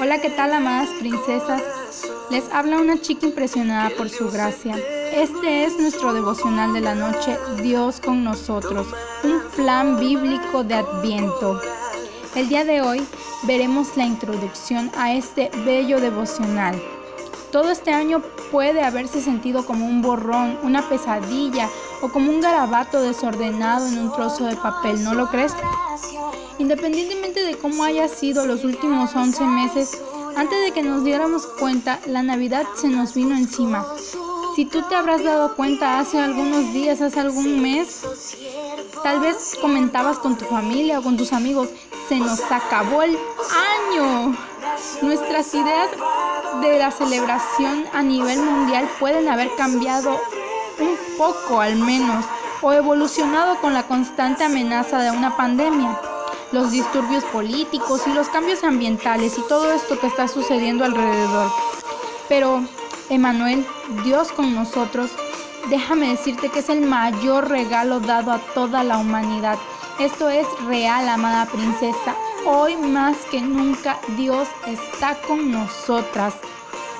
Hola, ¿qué tal, amadas princesas? Les habla una chica impresionada por su gracia. Este es nuestro devocional de la noche, Dios con nosotros, un plan bíblico de Adviento. El día de hoy veremos la introducción a este bello devocional. Todo este año puede haberse sentido como un borrón, una pesadilla o como un garabato desordenado en un trozo de papel, ¿no lo crees? Independientemente de cómo haya sido los últimos 11 meses, antes de que nos diéramos cuenta, la Navidad se nos vino encima. Si tú te habrás dado cuenta hace algunos días, hace algún mes, tal vez comentabas con tu familia o con tus amigos, se nos acabó el año. Nuestras ideas de la celebración a nivel mundial pueden haber cambiado un poco al menos o evolucionado con la constante amenaza de una pandemia los disturbios políticos y los cambios ambientales y todo esto que está sucediendo alrededor. Pero, Emanuel, Dios con nosotros, déjame decirte que es el mayor regalo dado a toda la humanidad. Esto es real, amada princesa. Hoy más que nunca Dios está con nosotras.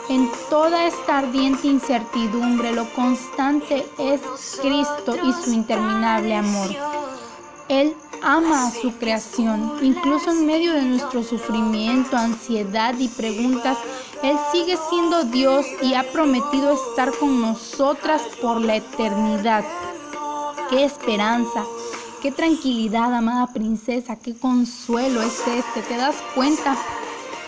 En toda esta ardiente incertidumbre, lo constante es Cristo y su interminable amor. Él ama a su creación. Incluso en medio de nuestro sufrimiento, ansiedad y preguntas, Él sigue siendo Dios y ha prometido estar con nosotras por la eternidad. ¡Qué esperanza! ¡Qué tranquilidad, amada princesa! ¡Qué consuelo es este! ¿Te das cuenta?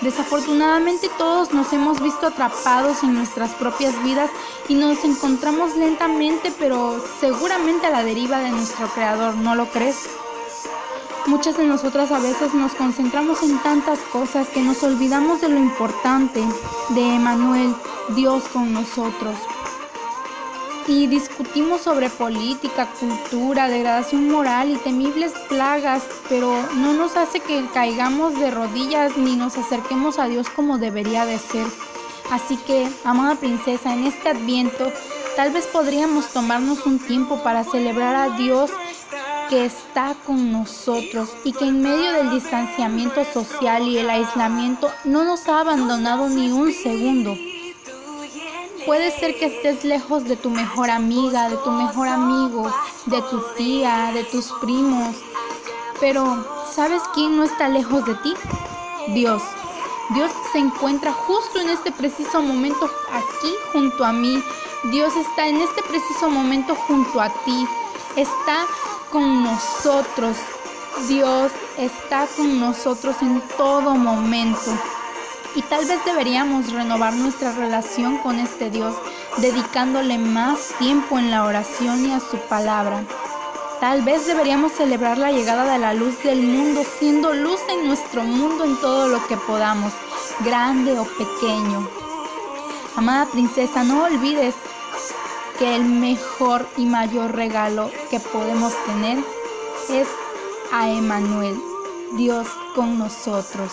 Desafortunadamente todos nos hemos visto atrapados en nuestras propias vidas y nos encontramos lentamente pero seguramente a la deriva de nuestro Creador, ¿no lo crees? Muchas de nosotras a veces nos concentramos en tantas cosas que nos olvidamos de lo importante, de Emanuel, Dios con nosotros. Y discutimos sobre política, cultura, degradación moral y temibles plagas, pero no nos hace que caigamos de rodillas ni nos acerquemos a Dios como debería de ser. Así que, amada princesa, en este adviento tal vez podríamos tomarnos un tiempo para celebrar a Dios que está con nosotros y que en medio del distanciamiento social y el aislamiento no nos ha abandonado ni un segundo. Puede ser que estés lejos de tu mejor amiga, de tu mejor amigo, de tu tía, de tus primos, pero ¿sabes quién no está lejos de ti? Dios. Dios se encuentra justo en este preciso momento aquí junto a mí. Dios está en este preciso momento junto a ti. Está con nosotros. Dios está con nosotros en todo momento. Y tal vez deberíamos renovar nuestra relación con este Dios, dedicándole más tiempo en la oración y a su palabra. Tal vez deberíamos celebrar la llegada de la luz del mundo, siendo luz en nuestro mundo en todo lo que podamos, grande o pequeño. Amada princesa, no olvides que el mejor y mayor regalo que podemos tener es a Emanuel, Dios con nosotros.